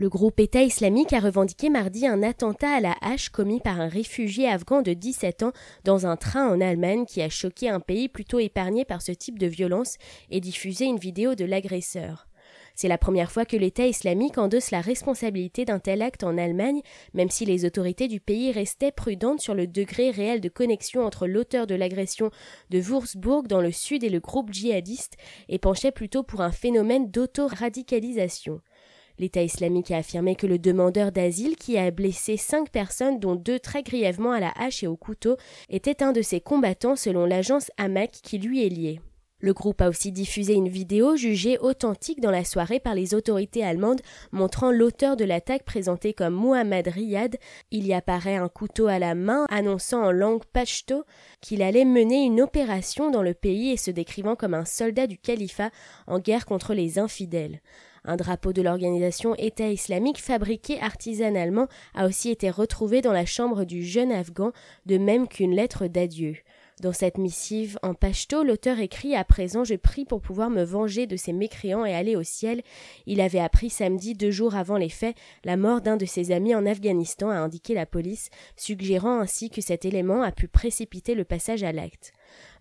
Le groupe État islamique a revendiqué mardi un attentat à la hache commis par un réfugié afghan de 17 ans dans un train en Allemagne qui a choqué un pays plutôt épargné par ce type de violence et diffusé une vidéo de l'agresseur. C'est la première fois que l'État islamique endosse la responsabilité d'un tel acte en Allemagne, même si les autorités du pays restaient prudentes sur le degré réel de connexion entre l'auteur de l'agression de Würzburg dans le sud et le groupe djihadiste, et penchaient plutôt pour un phénomène d'auto-radicalisation. L'État islamique a affirmé que le demandeur d'asile, qui a blessé cinq personnes, dont deux très grièvement à la hache et au couteau, était un de ses combattants selon l'agence Hamak qui lui est liée. Le groupe a aussi diffusé une vidéo jugée authentique dans la soirée par les autorités allemandes montrant l'auteur de l'attaque présenté comme Muhammad Riyad. Il y apparaît un couteau à la main annonçant en langue pashto qu'il allait mener une opération dans le pays et se décrivant comme un soldat du califat en guerre contre les infidèles. Un drapeau de l'organisation État islamique fabriqué artisanalement a aussi été retrouvé dans la chambre du jeune Afghan, de même qu'une lettre d'adieu. Dans cette missive en pashto, l'auteur écrit À présent je prie pour pouvoir me venger de ces mécréants et aller au ciel. Il avait appris samedi, deux jours avant les faits, la mort d'un de ses amis en Afghanistan, a indiqué la police, suggérant ainsi que cet élément a pu précipiter le passage à l'acte.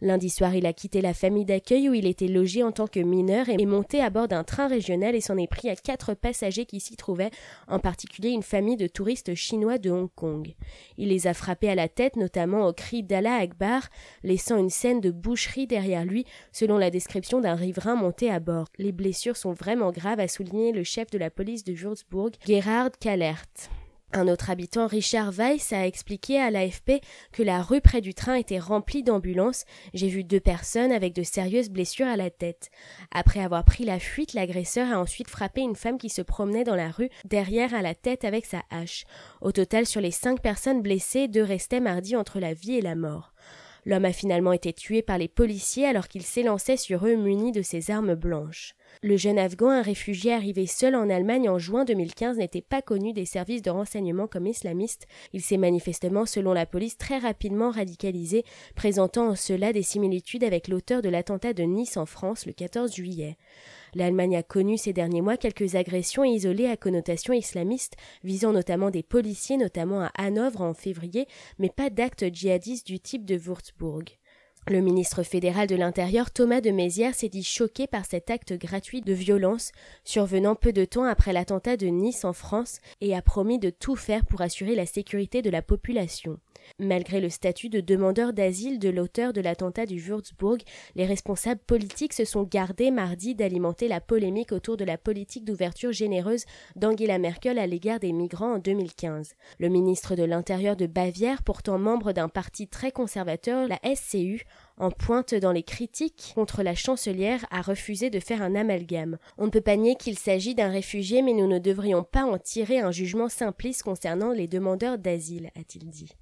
Lundi soir, il a quitté la famille d'accueil où il était logé en tant que mineur et est monté à bord d'un train régional et s'en est pris à quatre passagers qui s'y trouvaient, en particulier une famille de touristes chinois de Hong Kong. Il les a frappés à la tête, notamment au cri d'Allah Akbar, laissant une scène de boucherie derrière lui, selon la description d'un riverain monté à bord. Les blessures sont vraiment graves, a souligné le chef de la police de Würzburg, Gerhard Kallert. Un autre habitant, Richard Weiss, a expliqué à l'AFP que la rue près du train était remplie d'ambulances. J'ai vu deux personnes avec de sérieuses blessures à la tête. Après avoir pris la fuite, l'agresseur a ensuite frappé une femme qui se promenait dans la rue, derrière à la tête avec sa hache. Au total, sur les cinq personnes blessées, deux restaient mardi entre la vie et la mort. L'homme a finalement été tué par les policiers alors qu'il s'élançait sur eux muni de ses armes blanches. Le jeune Afghan, un réfugié arrivé seul en Allemagne en juin 2015, n'était pas connu des services de renseignement comme islamiste. Il s'est manifestement, selon la police, très rapidement radicalisé, présentant en cela des similitudes avec l'auteur de l'attentat de Nice en France le 14 juillet. L'Allemagne a connu ces derniers mois quelques agressions isolées à connotation islamiste, visant notamment des policiers, notamment à Hanovre en février, mais pas d'actes djihadistes du type de Würzburg. Le ministre fédéral de l'Intérieur Thomas de Mézières s'est dit choqué par cet acte gratuit de violence survenant peu de temps après l'attentat de Nice en France et a promis de tout faire pour assurer la sécurité de la population. Malgré le statut de demandeur d'asile de l'auteur de l'attentat du Würzburg, les responsables politiques se sont gardés mardi d'alimenter la polémique autour de la politique d'ouverture généreuse d'Angela Merkel à l'égard des migrants en 2015. Le ministre de l'Intérieur de Bavière, pourtant membre d'un parti très conservateur, la SCU, en pointe dans les critiques contre la chancelière, a refusé de faire un amalgame. On ne peut pas nier qu'il s'agit d'un réfugié, mais nous ne devrions pas en tirer un jugement simpliste concernant les demandeurs d'asile, a-t-il dit.